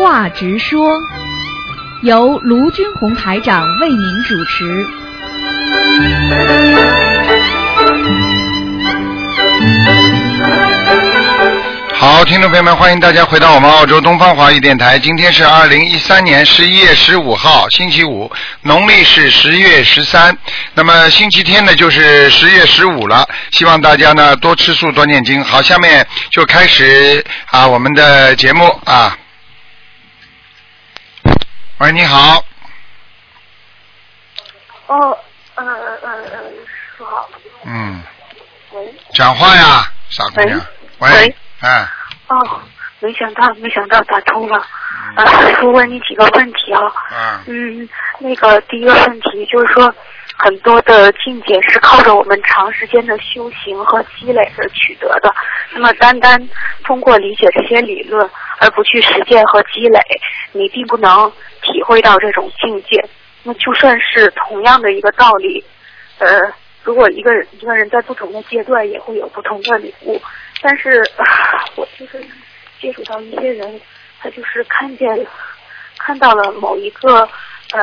话直说，由卢军红台长为您主持。好，听众朋友们，欢迎大家回到我们澳洲东方华语电台。今天是二零一三年十一月十五号，星期五，农历是十月十三。那么星期天呢，就是十月十五了。希望大家呢多吃素，多念经。好，下面就开始啊我们的节目啊。喂，你好，哦，呃呃呃，说好。嗯，喂。讲话呀，傻姑娘。喂喂，哎，哦，没想到，没想到打通了。啊，师傅问你几个问题啊。嗯嗯，那个第一个问题就是说，很多的境界是靠着我们长时间的修行和积累而取得的。那么，单单通过理解这些理论，而不去实践和积累，你并不能体会到这种境界。那就算是同样的一个道理，呃，如果一个人一个人在不同的阶段也会有不同的领悟，但是、我就是接触到一些人，他就是看见看到了某一个呃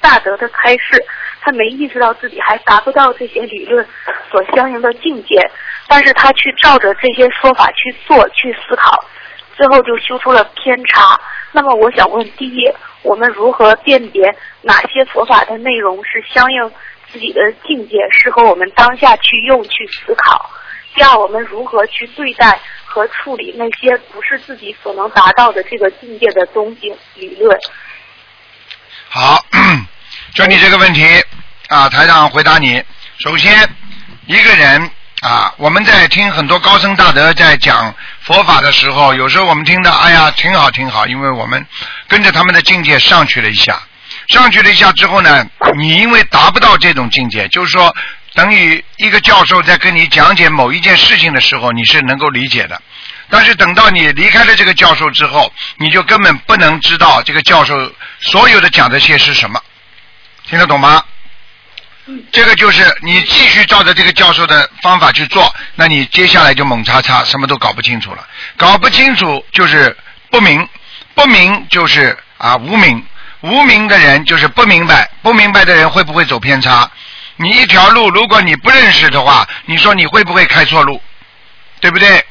大德的开示，他没意识到自己还达不到这些理论所相应的境界，但是他去照着这些说法去做去思考，最后就修出了偏差。那么我想问，第一，我们如何辨别哪些佛法的内容是相应自己的境界，适合我们当下去用去思考？第二，我们如何去对待和处理那些不是自己所能达到的这个境界的东西理论？好，就你这个问题啊，台长回答你。首先，一个人啊，我们在听很多高僧大德在讲佛法的时候，有时候我们听到，哎呀，挺好挺好，因为我们跟着他们的境界上去了一下，上去了一下之后呢，你因为达不到这种境界，就是说，等于一个教授在跟你讲解某一件事情的时候，你是能够理解的。但是等到你离开了这个教授之后，你就根本不能知道这个教授所有的讲的些是什么，听得懂吗？这个就是你继续照着这个教授的方法去做，那你接下来就猛叉叉，什么都搞不清楚了。搞不清楚就是不明，不明就是啊无明，无明的人就是不明白，不明白的人会不会走偏差？你一条路，如果你不认识的话，你说你会不会开错路？对不对？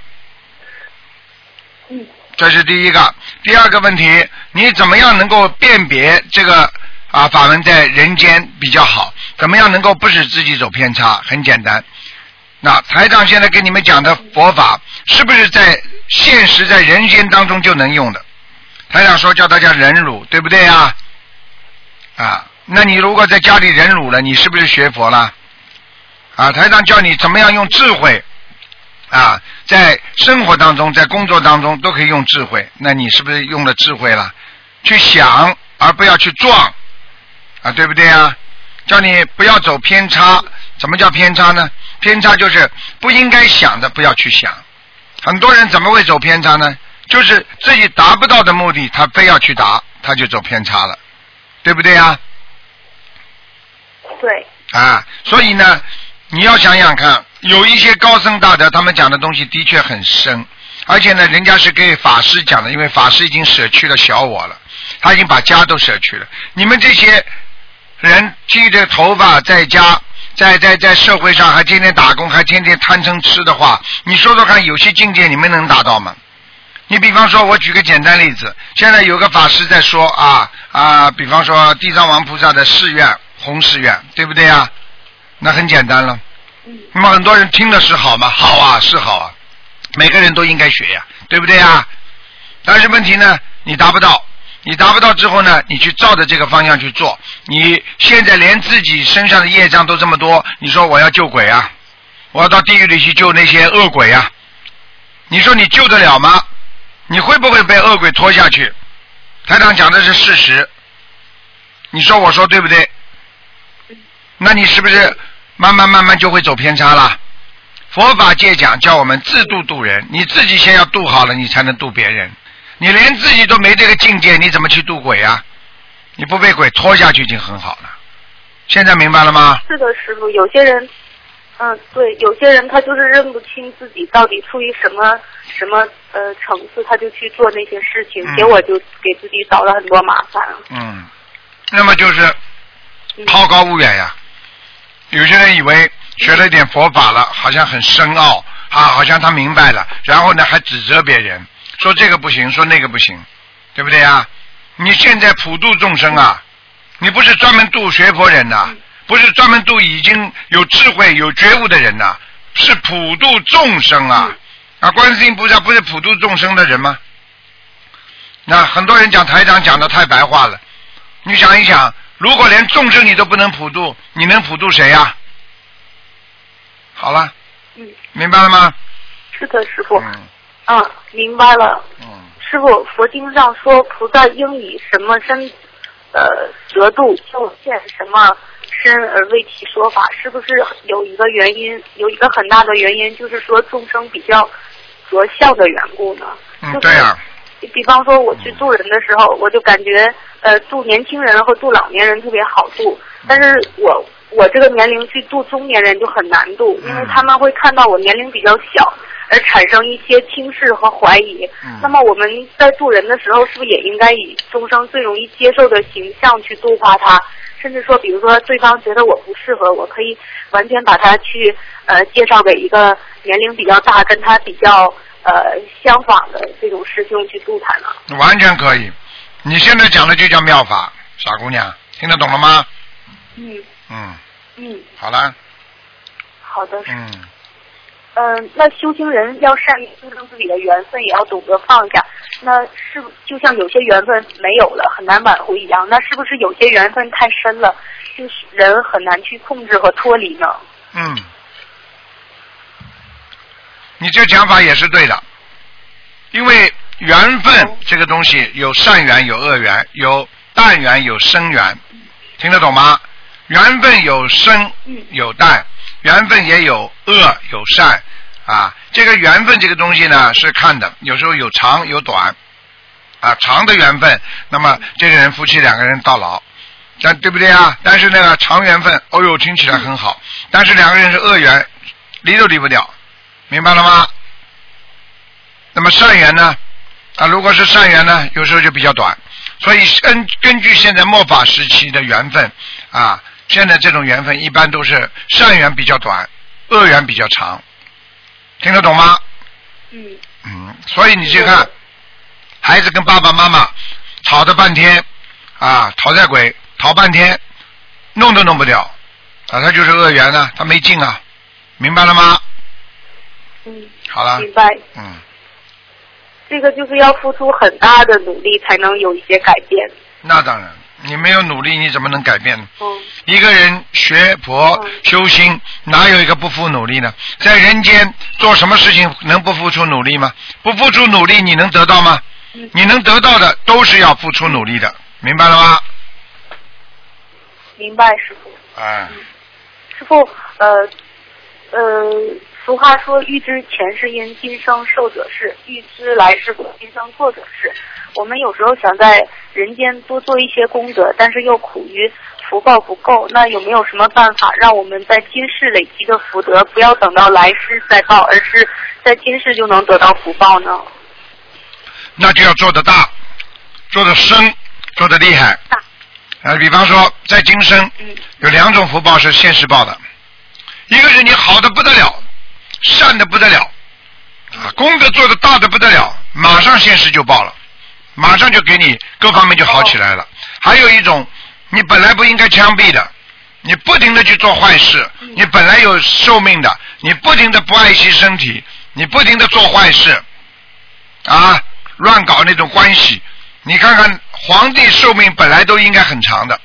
嗯这是第一个。第二个问题，你怎么样能够辨别这个啊法门在人间比较好？怎么样能够不使自己走偏差？很简单。那台长现在给你们讲的佛法，是不是在现实在人间当中就能用的？台长说叫大家忍辱，对不对啊？啊，那你如果在家里忍辱了，你是不是学佛了？啊，台长教你怎么样用智慧啊，在生活当中，在工作当中都可以用智慧。那你是不是用了智慧了？去想，而不要去撞，啊，对不对啊？叫你不要走偏差。怎么叫偏差呢？偏差就是不应该想的，不要去想。很多人怎么会走偏差呢？就是自己达不到的目的，他非要去达，他就走偏差了，对不对啊？对，啊，所以呢，你要想想看，有一些高僧大德，他们讲的东西的确很深，而且呢，人家是给法师讲的，因为法师已经舍去了小我了，他已经把家都舍去了。你们这些人剃着头发在家，在在在社会上还天天打工，还天天贪嗔痴的话，你说说看，有些境界你们能达到吗？你比方说，我举个简单例子，现在有个法师在说啊啊，比方说地藏王菩萨的誓愿，弘誓愿，对不对啊？那很简单了。那么很多人听的是好吗？好啊，是好啊，每个人都应该学呀，对不对啊？但是问题呢，你达不到，你达不到之后呢，你去照着这个方向去做，你现在连自己身上的业障都这么多，你说我要救鬼啊，我要到地狱里去救那些恶鬼啊，你说你救得了吗？你会不会被恶鬼拖下去？台长讲的是事实，你说我说对不对？那你是不是慢慢慢慢就会走偏差了？佛法界讲叫我们自度度人，你自己先要度好了，你才能度别人。你连自己都没这个境界，你怎么去渡鬼啊？你不被鬼拖下去已经很好了。现在明白了吗？是的，师傅，有些人嗯，对，有些人他就是认不清自己到底处于什么什么呃层次，他就去做那些事情，嗯结果就给自己找了很多麻烦。嗯，那么就是嗯好高骛远呀。有些人以为学了一点佛法了，好像很深奥啊，好像他明白了，然后呢还指责别人，说这个不行，说那个不行，对不对呀？你现在普度众生啊，你不是专门度学佛人呐、不是专门度已经有智慧、有觉悟的人呐、是普度众生啊！啊，观世音菩萨不是普度众生的人吗？那很多人讲台长讲的太白话了，你想一想，如果连众生你都不能普度，你能普度谁呀、好了，嗯，明白了吗？是的，师傅。嗯嗯，明白了。嗯，师傅，佛经上说菩萨应以什么身，呃，得度就现什么身而为其说法，是不是有一个原因？有一个很大的原因，就是说众生比较着相的缘故呢？嗯，就是对呀、比方说我去渡人的时候，我就感觉呃渡年轻人和渡老年人特别好渡，但是我我这个年龄去渡中年人就很难渡，因为他们会看到我年龄比较小，而产生一些轻视和怀疑。嗯那么我们在度人的时候，是不是也应该以众生最容易接受的形象去度化他？甚至说，比如说对方觉得我不适合，我可以完全把他去呃介绍给一个年龄比较大、跟他比较呃相仿的这种师兄去度他呢？完全可以。你现在讲的就叫妙法，傻姑娘，听得懂了吗？嗯嗯，嗯，好了，好的。嗯，嗯、那修行人要善于修正自己的缘分，也要懂得放下。那是不就像有些缘分没有了，很难挽回一样？那是不是有些缘分太深了，就是人很难去控制和脱离呢？嗯，你这讲法也是对的，因为缘分这个东西有善缘有恶缘，有淡缘有深缘，听得懂吗？缘分有深嗯有淡，缘分也有恶有善啊。这个缘分这个东西呢是看的，有时候有长有短啊。长的缘分，那么这个人夫妻两个人到老，但对不对啊？但是那个长缘分，哦呦，听起来很好，但是两个人是恶缘，离都离不掉，明白了吗？那么善缘呢？啊，如果是善缘呢，有时候就比较短。所以根根据现在末法时期的缘分啊，现在这种缘分一般都是善缘比较短，恶缘比较长，听得懂吗？嗯嗯，所以你去看，孩子跟爸爸妈妈吵了半天啊，讨债鬼讨半天，弄都弄不掉啊，他就是恶缘呢，他没劲啊，明白了吗？嗯，好了，明白。嗯，这个就是要付出很大的努力才能有一些改变。那当然，你没有努力，你怎么能改变呢？嗯一个人学佛嗯修心，哪有一个不付努力呢？在人间做什么事情能不付出努力吗？不付出努力，你能得到吗？嗯你能得到的都是要付出努力的，明白了吗？明白，师傅。哎，师傅，呃呃，俗话说“欲知前世因，今生受者是；欲知来世果，今生做者是”。我们有时候想在人间多做一些功德，但是又苦于福报不够。那有没有什么办法让我们在今世累积的福德，不要等到来世再报，而是在今世就能得到福报呢？那就要做得大，做得深，做得厉害。大啊，比方说在今生嗯有两种福报是现世报的，一个是你好的不得了，善的不得了，啊，功德做的大的不得了，马上现世就报了，马上就给你各方面就好起来了。还有一种，你本来不应该枪毙的，你不停的去做坏事，你本来有寿命的，你不停的不爱惜身体，你不停的做坏事，啊，乱搞那种关系。你看看皇帝寿命本来都应该很长的，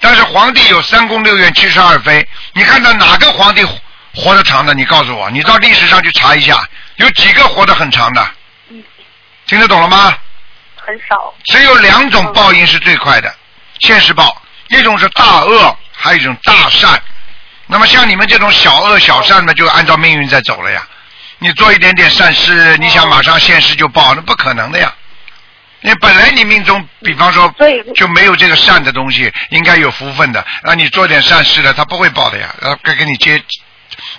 但是皇帝有三宫六院七十二妃，你看到哪个皇帝活得长的？你告诉我，你到历史上去查一下，有几个活得很长的？嗯，听得懂了吗？很少。只有两种报应是最快的，现世报，一种是大恶，还有一种大善。那么像你们这种小恶小善呢，就按照命运在走了呀。你做一点点善事，你想马上现世就报，那不可能的呀。你本来你命中，比方说就没有这个善的东西，应该有福分的，让你做点善事的，他不会报的呀，要该给你接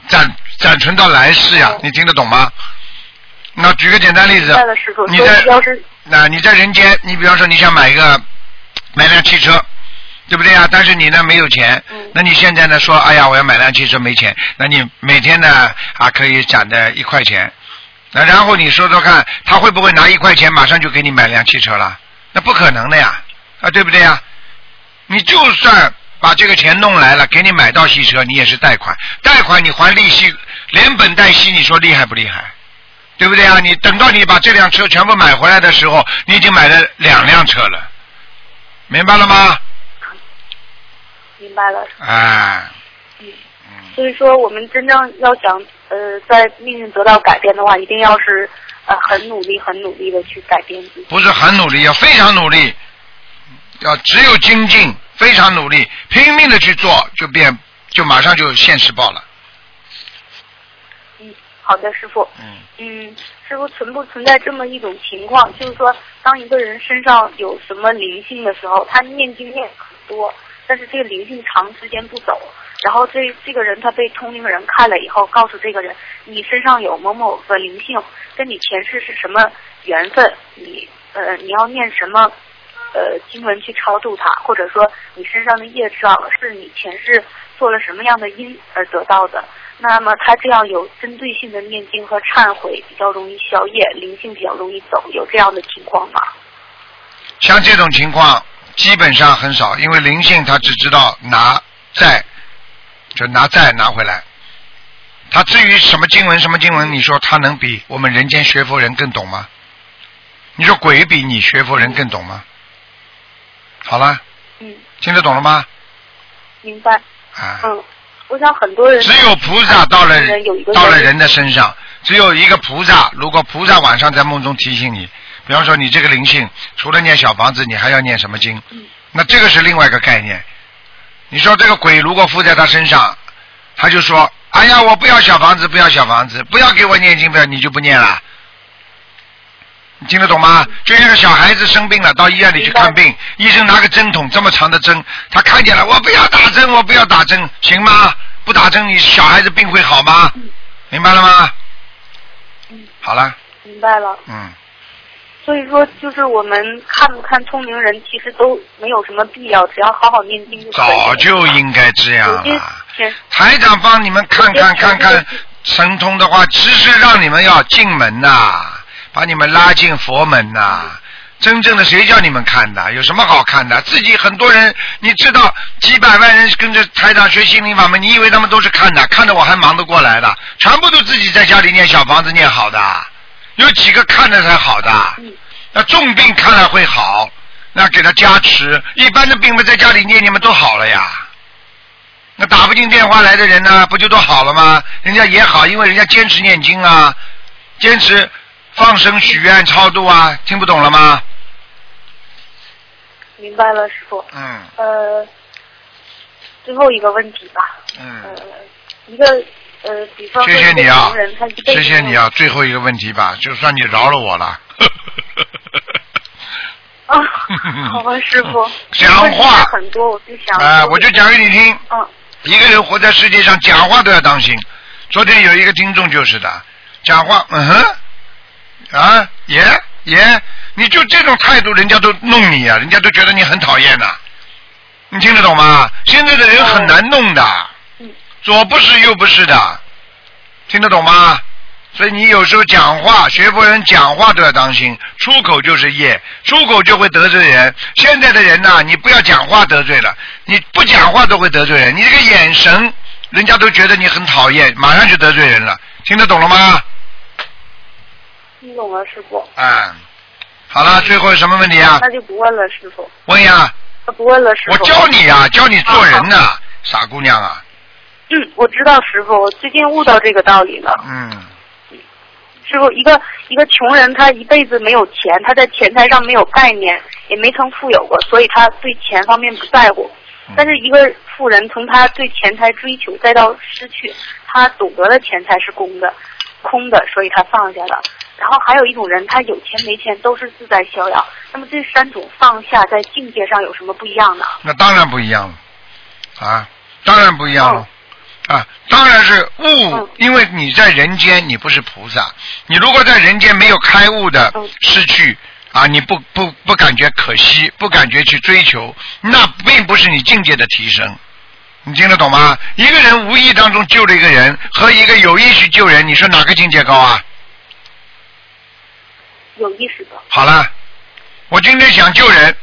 暂暂存到来世呀哦，你听得懂吗？那举个简单例子你在那你在人间，你比方说你想买一个买辆汽车，对不对啊？但是你呢没有钱，嗯那你现在呢说，哎呀，我要买辆汽车没钱，那你每天呢啊可以攒的一块钱，那然后你说说看，他会不会拿一块钱马上就给你买辆汽车了？那不可能的呀，啊对不对呀？你就算把这个钱弄来了，给你买到汽车，你也是贷款，贷款你还利息，连本带息，你说厉害不厉害？对不对啊？你等到你把这辆车全部买回来的时候，你已经买了两辆车了，明白了吗？明白了，哎，嗯。嗯，所以说，我们真正要想呃，在命运得到改变的话，一定要是呃很努力、很努力的去改变自己。不是很努力，要非常努力，要只有精进，非常努力，拼命的去做，就变，就马上就现实报了。嗯，好的，师傅。嗯，嗯，师傅存不存在这么一种情况，就是说，当一个人身上有什么灵性的时候，他念经念很多，但是这个灵性长时间不走，然后这这个人他被通灵人看了以后，告诉这个人，你身上有某某个灵性，跟你前世是什么缘分，你呃你要念什么呃经文去超度他，或者说你身上的业障是你前世做了什么样的因而得到的。那么他这样有针对性的念经和忏悔，比较容易消业，灵性比较容易走，有这样的情况吗？像这种情况基本上很少，因为灵性他只知道拿债，就拿债拿回来。他至于什么经文什么经文，你说他能比我们人间学佛人更懂吗？你说鬼比你学佛人更懂吗？好了，嗯，听得懂了吗？明白。啊，嗯，我想很多人只有菩萨到了到了人的身上，只有一个菩萨。如果菩萨晚上在梦中提醒你，比方说你这个灵性，除了念小房子，你还要念什么经？嗯那这个是另外一个概念。你说这个鬼如果附在他身上，他就说：“哎呀，我不要小房子，不要小房子，不要给我念经，不要你就不念了。”你听得懂吗？就像个小孩子生病了，到医院里去看病，医生拿个针筒这么长的针，他看见了，我不要打针，我不要打针，行吗？不打针，你小孩子病会好吗？明白了吗？嗯，好了，明白了。嗯，所以说，就是我们看不看聪明人，其实都没有什么必要，只要好好念经就可以。早就应该这样台长帮你们看看看看神通的话，其实让你们要进门呐、把你们拉进佛门呐、真正的谁叫你们看的？有什么好看的？自己很多人，你知道几百万人跟着台长学心灵法门，你以为他们都是看的？看的我还忙得过来的？全部都自己在家里念小房子念好的，有几个看的才好的？那重病看了会好，那给他加持。一般的病不，在家里念，你们都好了呀。那打不进电话来的人呢，不就都好了吗？人家也好，因为人家坚持念经啊，坚持放生、许愿、超度啊，听不懂了吗？明白了，师傅。嗯呃，最后一个问题吧。呃嗯，，一个呃，比方说谢谢你啊谢谢你啊！最后一个问题吧，就算你饶了我了。啊，好吧，师傅。讲话很多，我就想。啊，我就讲给你听。嗯一个人活在世界上，讲话都要当心。昨天有一个听众就是的，讲话，嗯哼，啊，也也，你就这种态度，人家都弄你啊，人家都觉得你很讨厌呐、你听得懂吗？现在的人很难弄的，嗯左不是右不是的，听得懂吗？所以你有时候讲话，学佛人讲话都要当心，出口就是业，出口就会得罪人。现在的人呐、你不要讲话得罪了，你不讲话都会得罪人。你这个眼神，人家都觉得你很讨厌，马上就得罪人了。听得懂了吗？听懂了，师傅。嗯，好了，最后有什么问题啊？那就不问了，师傅。问呀，那不问了，师傅我。教你呀、教你做人呐、傻姑娘啊，嗯，我知道，师傅，我最近悟到这个道理了。嗯，师傅，一个一个穷人，他一辈子没有钱，他在钱财上没有概念，也没曾富有过，所以他对钱方面不在乎。嗯但是一个富人，从他对钱财追求，再到失去，他懂得了钱财是公的，空的，所以他放下了。然后还有一种人，他有钱没钱都是自在逍遥。那么这三种放下在境界上有什么不一样呢？那当然不一样了，啊，当然不一样了。啊，当然是悟嗯，因为你在人间，你不是菩萨。你如果在人间没有开悟的嗯失去啊，你不不不感觉可惜，不感觉去追求，那并不是你境界的提升。你听得懂吗？一个人无意当中救了一个人，和一个有意去救人，你说哪个境界高啊？有意识的。好了，我今天想救人，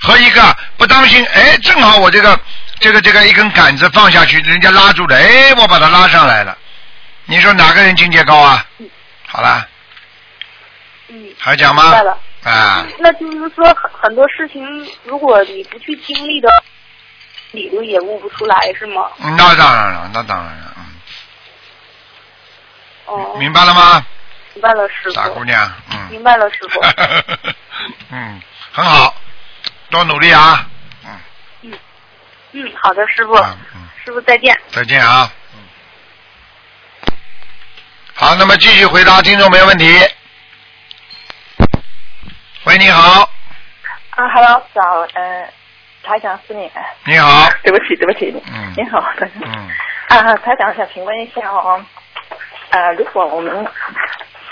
和一个不当心，哎，正好我这个这个这个一根杆子放下去，人家拉住了，哎，我把他拉上来了。你说哪个人境界高啊？好了，嗯，还讲吗明白了。？啊，那就是说很很多事情，如果你不去经历的，理论也悟不出来，是吗？嗯那当然了，那当然了，嗯哦嗯，，明白了吗，明白了，师傅傻姑。娘？嗯。明白了，师傅。嗯，很好，多努力啊！嗯，嗯，嗯好的，师傅。师傅再见。再见啊！嗯。好，那么继续回答听众没问题。喂，你好，啊，Hello，早，呃，台长是你，你好，对不起，对不起，嗯你好，台长。嗯，啊，台长想请问一下哦，呃，如果我们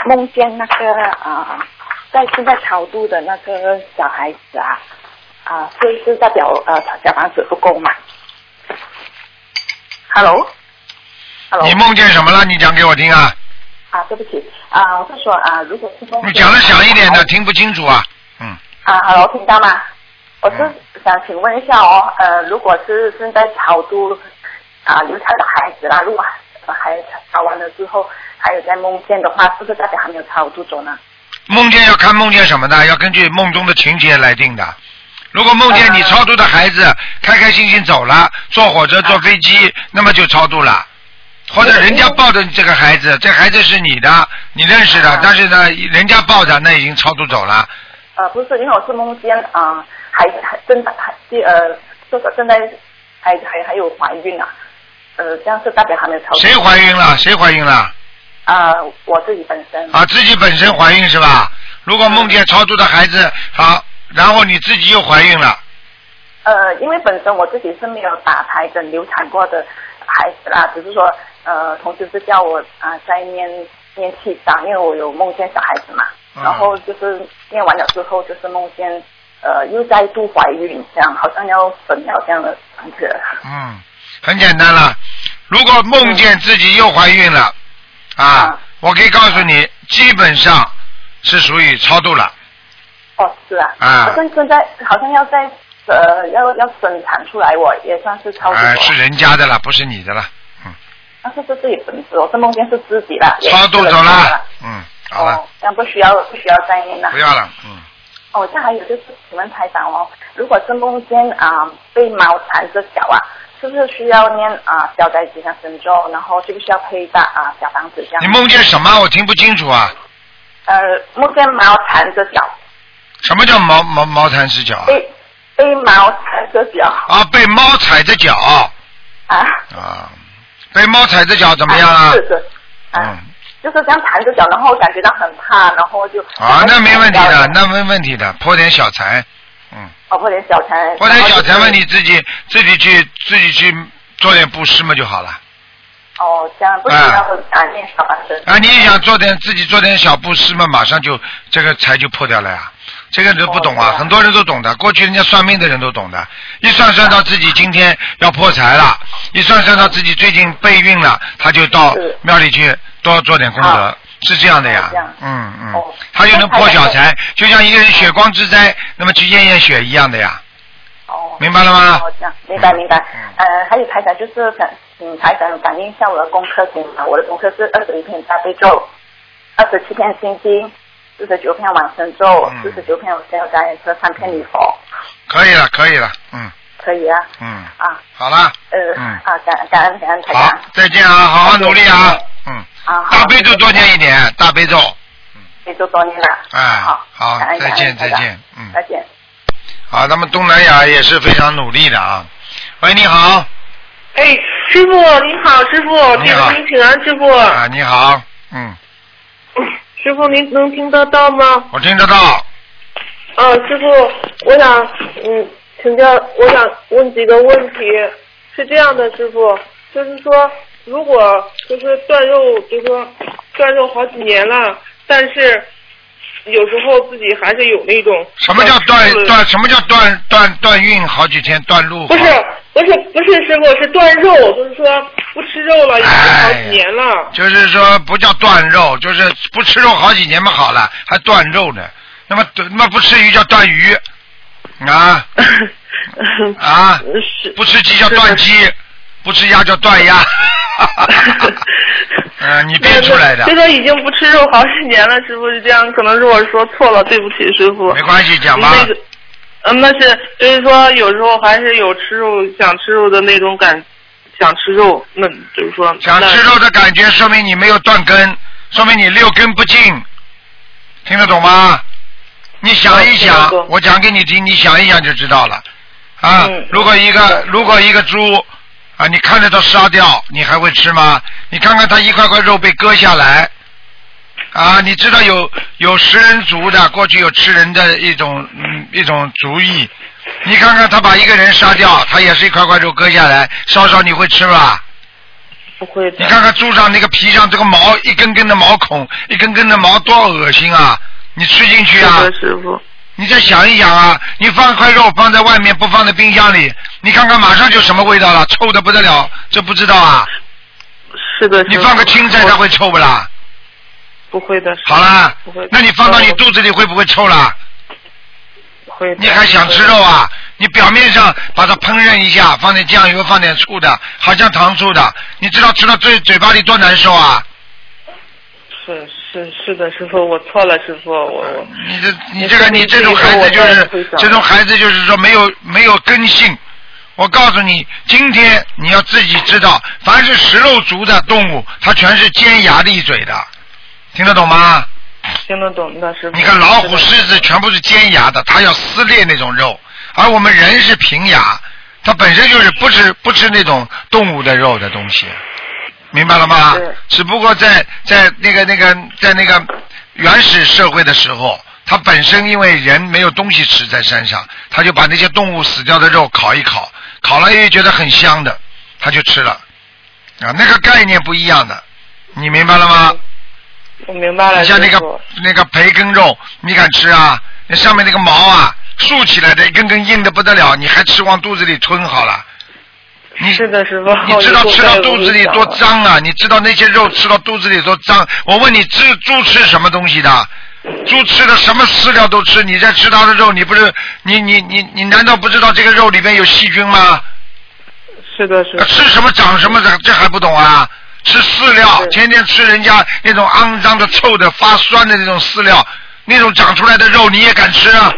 梦见那个啊、在正在超度的那个小孩子啊，啊、是是代表呃小房子不够嘛？Hello，Hello，你梦见什么了？你讲给我听啊！啊，对不起啊，我是说啊，如果是梦见你讲的响一点的，听不清楚啊。嗯，啊，Hello，听到吗？我是嗯想请问一下哦，呃，如果是正在超度啊流产的孩子啦，如果还超完了之后，还有在梦见的话，是不是代表还没有超度走呢？梦见要看梦见什么呢，要根据梦中的情节来定的。如果梦见你超度的孩子开开心心走了，坐火车、坐飞机，那么就超度了。或者人家抱着你这个孩子，这孩子是你的，你认识的，但是呢，人家抱着，那已经超度走了。呃，不是，因为我是梦见啊、还还正在还呃，这个正在还还还有怀孕啊，呃，这样是代表还没有超度。谁怀孕了？谁怀孕了？啊、我自己本身。啊，自己本身怀孕是吧？如果梦见超度的孩子好，然后你自己又怀孕了，呃，因为本身我自己是没有打胎跟流产过的孩子啦，只是说呃，同时是叫我啊、在念念气章，因为我有梦见小孩子嘛，嗯然后就是念完了之后，就是梦见呃又再度怀孕，这样好像要分了这样的感觉。嗯，很简单了。如果梦见自己又怀孕了，啊嗯，我可以告诉你，基本上是属于超度了。哦，是啊，啊好像现在好像要在呃要要生产出来，我也算是超度哎，是人家的了，不是你的了。嗯，但是是自己本质，我是梦见是自己了，超度走了。嗯，好了，哦，这样不需要不需要再念了不。要了。嗯，哦，这还有就是，请问台长哦，如果是梦见啊、被猫缠着脚啊，是不是需要念啊消灾吉祥神咒，然后需不需要配搭啊小房子这样？你梦见什么？我听不清楚啊。呃梦见猫缠着脚，什么叫毛毛毛蚕死脚啊？被被猫缠着脚啊，被猫踩着脚啊？啊，被猫踩着脚怎么样啊？是是啊，嗯，就是这样缠着脚，然后感觉到很怕，然后就啊，那没问题的，那没问题的，破点小财，嗯，哦破点小财，破点小财嘛，你自己自己去自己去做点布施嘛就好了。哦这样不需要啊念小房子。啊，你也想做点自己做点小布施嘛，马上就这个财就破掉了呀。这个人不懂啊，哦对啊。很多人都懂的，过去人家算命的人都懂的，一算算到自己今天要破财了，一算算到自己最近备孕了，他就到庙里去多做点功德啊，是这样的呀。嗯嗯。哦，他就能破小财，就像一个人血光之灾，那么去验验血一样的呀。哦，明白了吗？哦，这样明白明白。嗯。呃，还有台长就是想请台长感应一下我的功课情况。我的功课是二十一篇大悲咒，二十七篇心经，四十九篇往生咒嗯，四十九篇我消灾和三篇礼佛，可以了，可以了，嗯可以啊。嗯，啊，好了，呃，嗯啊，感感恩感恩台好。，再见啊，好好努力啊，嗯，啊，好大悲咒多念一点，大悲咒。悲咒多念了。哎好，好再见再见嗯再见。好，那么东南亚也是非常努力的啊。喂，你好，哎，师傅您好，师傅，你好弟子给您请安，师傅。啊，你好，嗯，师师傅您能听得到吗？我听得到。啊，师傅，我想嗯，请教，我想问几个问题。是这样的，师傅，就是说，如果就是断肉，就是说断肉好几年了，但是有时候自己还是有那种什么叫断断？什么叫断断断运？好几天断路？不是不是不是，师傅是断肉，就是说不吃肉了，已经好几年了。就是说不叫断肉，就是不吃肉好几年嘛，好了还断肉呢。那么那么不吃鱼叫断鱼啊 啊！不吃鸡叫断鸡，不吃鸭叫断鸭。嗯，你编出来的。这个已经不吃肉好几年了，师傅是这样，可能是我说错了，对不起，师傅。没关系，讲吧。那个，嗯，那是就是说，有时候还是有吃肉、想吃肉的那种感，想吃肉，那就是说。想吃肉的感觉，说明你没有断根，说明你六根不净，听得懂吗？你想一想，我讲给你听，你想一想就知道了。啊，如果一个如果一个猪啊，你看着它杀掉，你还会吃吗？你看看它一块块肉被割下来，啊，你知道有有食人族的，过去有吃人的一种嗯一种族裔。你看看他把一个人杀掉，他也是一块块肉割下来烧烧，你会吃吧？不会的。你看看猪上那个皮上这个毛一根根的毛孔，一根根的毛多恶心啊！你吃进去啊？师傅。你再想一想啊，你放一块肉放在外面，不放在冰箱里，你看看马上就什么味道了，臭的不得了，这不知道啊？是的。你放个青菜，它会臭不啦？不会的。好啦。不会。那你放到你肚子里会不会臭啦？会。你还想吃肉啊？你表面上把它烹饪一下，放点酱油，放点醋的，好像糖醋的，你知道吃到嘴嘴巴里多难受啊？是。是是的，师傅，我错了，师傅，我我。你这你这个你这种孩子就是这种孩子就是说没有没有根性。我告诉你，今天你要自己知道，凡是食肉族的动物，它全是尖牙利嘴的，听得懂吗？听得懂的，师傅。你看老虎、狮子全部是尖牙的，它要撕裂那种肉，而我们人是平牙，它本身就是不吃不吃那种动物的肉的东西。明白了吗？只不过在在那个那个在那个原始社会的时候，他本身因为人没有东西吃在山上，他就把那些动物死掉的肉烤一烤，烤了又觉得很香的，他就吃了。啊，那个概念不一样的，你明白了吗？我明白了。你像那个那个培根肉，你敢吃啊？那上面那个毛啊，竖起来的一根根硬的不得了，你还吃往肚子里吞好了。你是的，师傅。你知道吃到肚子里多脏啊？你知道那些肉吃到肚子里多脏？我问你，吃猪吃什么东西的？猪吃的什么饲料都吃，你在吃它的肉，你不是你你你你难道不知道这个肉里面有细菌吗？是的，是的。吃什么长什么长，这还不懂啊？吃饲料，天天吃人家那种肮脏的、臭的、发酸的那种饲料，那种长出来的肉你也敢吃啊？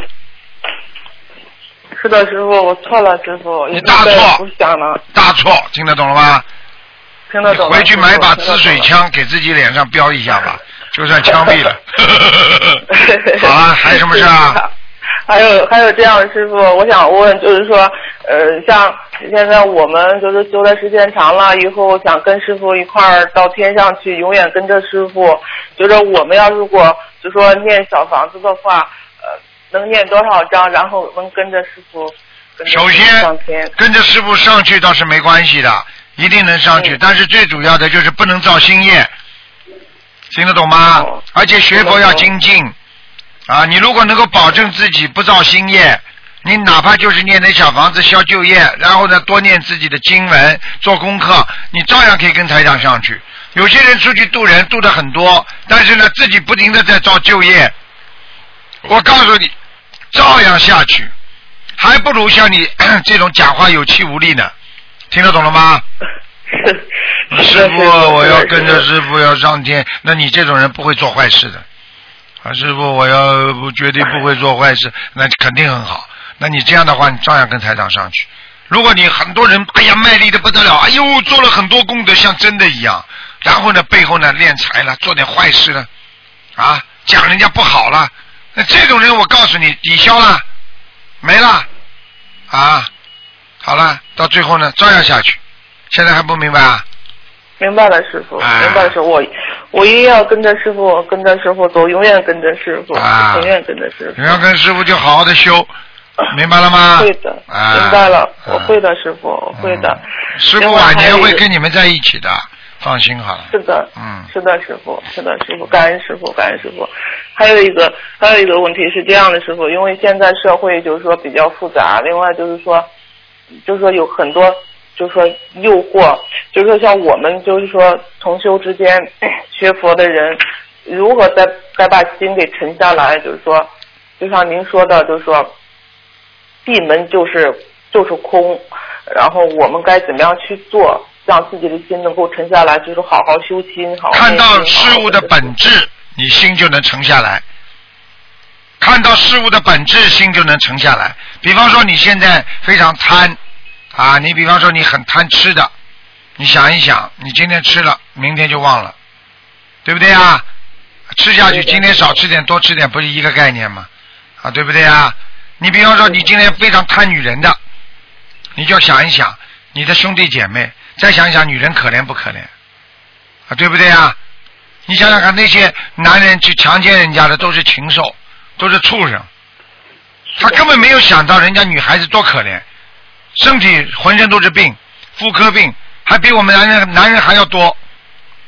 是的，师傅，我错了，师傅，你大错，不想了，大错，听得懂了吗？听得懂。回去买把滋水枪，给自己脸上标一下吧，就算枪毙了。好啊，还有什么事啊？还有还有这样，师傅，我想问，就是说，呃，像现在我们就是修的时间长了，以后想跟师傅一块儿到天上去，永远跟着师傅。就是我们要如果就说念小房子的话。能念多少章，然后能跟着师傅？首先，跟着师傅上去倒是没关系的，一定能上去。但是最主要的就是不能造新业，听得懂吗？而且学佛要精进啊！你如果能够保证自己不造新业，你哪怕就是念点小房子消旧业，然后呢多念自己的经文做功课，你照样可以跟台长上去。有些人出去渡人渡的很多，但是呢自己不停的在造旧业。我告诉你。照样下去，还不如像你 这种讲话有气无力呢。听得懂了吗？师傅，我要跟着师傅要上天。那你这种人不会做坏事的。啊，师傅，我要不绝对不会做坏事，那肯定很好。那你这样的话，你照样跟台长上去。如果你很多人，哎呀，卖力的不得了，哎呦，做了很多功德，像真的一样。然后呢，背后呢，敛财了，做点坏事了，啊，讲人家不好了。那这种人，我告诉你，抵消了，没了，啊，好了，到最后呢，照样下去。现在还不明白啊？明白了，师傅。明白了，师傅。我我一定要跟着师傅，跟着师傅走，永远跟着师傅，啊永远跟着师傅你。要跟师傅就好好 的修，明白了吗？会的，啊明白了，我啊会的，师傅，我会的。嗯师傅晚年会跟你们在一起的，放心好了。是的，嗯是的，师傅，是的，师傅，感恩师傅，感恩师傅。还有一个，还有一个问题是这样的，师傅，因为现在社会就是说比较复杂，另外就是说，就是说有很多，就是说诱惑，就是说像我们就是说同修之间 学佛的人，如何再再把心给沉下来，就是说，就像您说的，就是说，闭门就是就是空，然后我们该怎么样去做，让自己的心能够沉下来，就是好好修心，好好看到事物的本，质，你心就能沉下来。看到事物的本质，心就能沉下来。比方说你现在非常贪啊，你比方说你很贪吃的，你想一想，你今天吃了，明天就忘了，对不对啊？吃下去，今天少吃点，多吃点，不是一个概念吗？啊，对不对啊？你比方说你今天非常贪女人的，你就要想一想你的兄弟姐妹，再想一想女人可怜不可怜啊，对不对啊？你想想看，那些男人去强奸人家的都是禽兽，都是畜生，他根本没有想到人家女孩子多可怜，身体浑身都是病，妇科病还比我们男人男人还要多。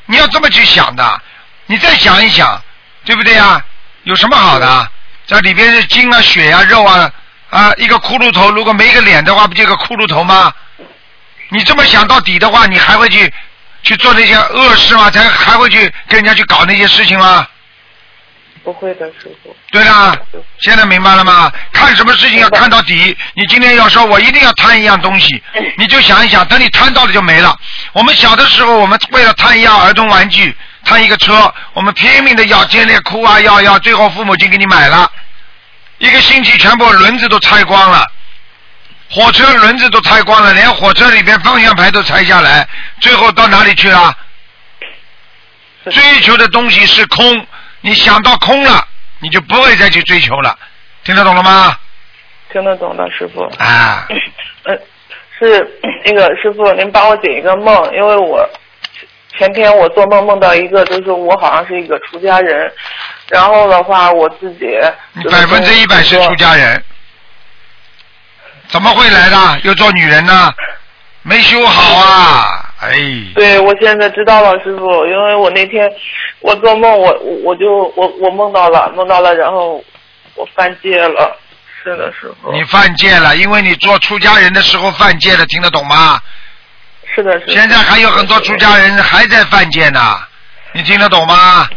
你要这么去想的，你再想一想，对不对啊？有什么好的？这里边是筋啊、血啊、肉啊啊，一个骷髅头，如果没一个脸的话，不就一个骷髅头吗？你这么想到底的话，你还会去去做那些恶事吗？才还会去跟人家去搞那些事情吗？不会的，师傅。对啦，现在明白了吗？看什么事情要看到底。你今天要说我一定要贪一样东西，你就想一想，等你贪到了就没了。我们小的时候，我们为了贪一样儿童玩具，贪一个车，我们拼命的要，尖烈哭啊要要，最后父母亲给你买了，一个星期全部轮子都拆光了。火车轮子都拆光了，连火车里边方向盘都拆下来，最后到哪里去了？追求的东西是空，你想到空了，你就不会再去追求了，听得懂了吗？听得懂的，师傅。啊，嗯，是那个师傅，您帮我解一个梦，因为我前天我做梦梦到一个，就是我好像是一个出家人，然后的话我自己你百分之一百是出家人，怎么会来的？又做女人呢？没修好啊！哎，对，我现在知道了，师傅，因为我那天我做梦，我我我就我我梦到了，梦到了，然后我犯戒了。是的，师傅。你犯戒了，因为你做出家人的时候犯戒了，听得懂吗？是的，是的。现在还有很多出家人还在犯戒呢，你听得懂吗？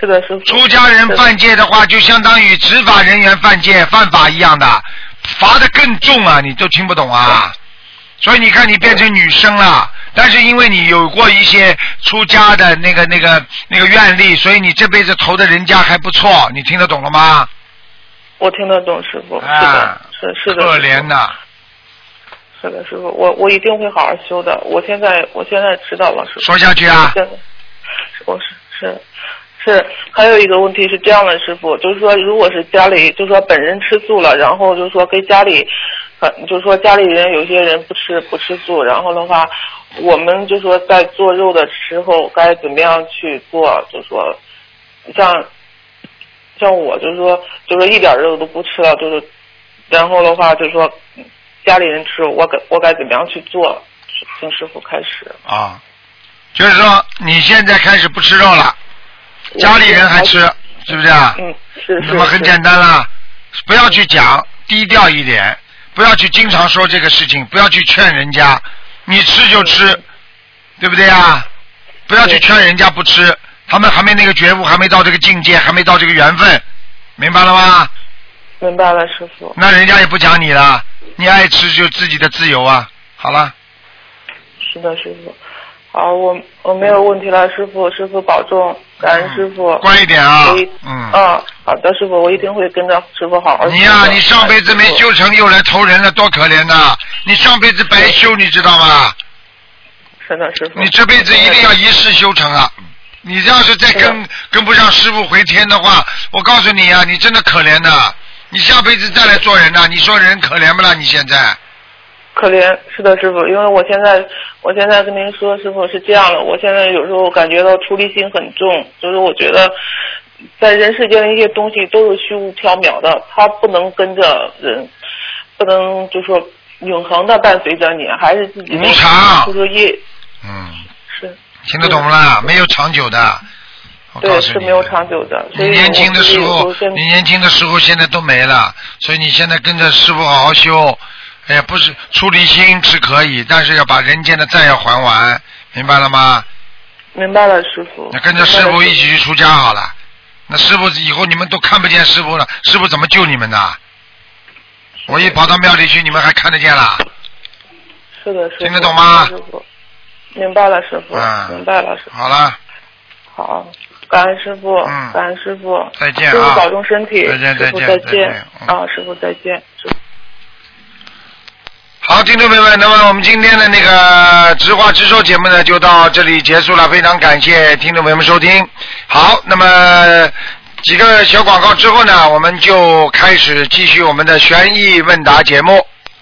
是的，师傅。出家人犯戒的话，就相当于执法人员犯戒、犯法一样的，罚的更重啊！你都听不懂啊？所以你看，你变成女生了，但是因为你有过一些出家的那个、那个、那个愿力，所以你这辈子投的人家还不错。你听得懂了吗？我听得懂，师傅。是啊的，是是的。可怜呐！是的，师傅，我我一定会好好修的。我现在我现在知道了，师傅。说下去啊我是是是，还有一个问题是这样的，师傅，就是说，如果是家里，就是说本人吃素了，然后就是说给家里，呃，就是说家里人有些人不吃不吃素，然后的话，我们就说在做肉的时候该怎么样去做？就说像像我就是说，就是一点肉都不吃了，就是然后的话就是说家里人吃，我该我该怎么样去做？请师傅开始。啊，就是说你现在开始不吃肉了，家里人还吃，是不是啊？嗯，是是。那么很简单啦，不要去讲，低调一点，不要去经常说这个事情，不要去劝人家，你吃就吃，对不对啊？不要去劝人家不吃，他们还没那个觉悟，还没到这个境界，还没到这个缘分，明白了吗？明白了，师傅。那人家也不讲你了，你爱吃就自己的自由啊。好了，是的，师傅。好，我我没有问题了，师傅，师傅保重，感恩师傅。乖一点啊嗯，嗯。啊，好的，师傅，我一定会跟着师傅好好。你呀、你上辈子没修成，又来投人了，多可怜呐！你上辈子白修，你知道吗？傅。是的，师傅。你这辈子一定要一世修成啊！你要是再跟跟不上师傅回天的话，我告诉你啊，你真的可怜的。你下辈子再来做人呐、你说人可怜不啦？你现在可怜，是的，师傅，因为我现在，我现在跟您说，师傅是这样的，我现在有时候感觉到出离心很重，就是我觉得，在人世间的一些东西都是虚无缥缈的，它不能跟着人，不能就说永恒的伴随着你，还是自己无常就说业嗯，是，听得懂不啦？没有长久的。我告对，诉你是没有长久的。所以你年轻的时候我自己有时候，你年轻的时候现在都没了，所以你现在跟着师傅好好修。哎呀，不是出离心是可以，但是要把人间的债要还完，明白了吗？明白了，师傅。那跟着师傅一起去出家好了。那师傅以后你们都看不见师傅了，师傅怎么救你们呢？我一跑到庙里去，你们还看得见啦？是的，师傅。听得懂吗师傅，明白了，师傅。嗯明白了，师傅。好了，好，感恩师傅，嗯感恩师傅，再见啊师傅保重身体，再见再见再再见啊，师傅再见，师傅。好，听众朋友们，那么我们今天的那个直话直说节目呢，就到这里结束了。非常感谢听众朋友们收听。好，那么几个小广告之后呢，我们就开始继续我们的悬疑问答节目。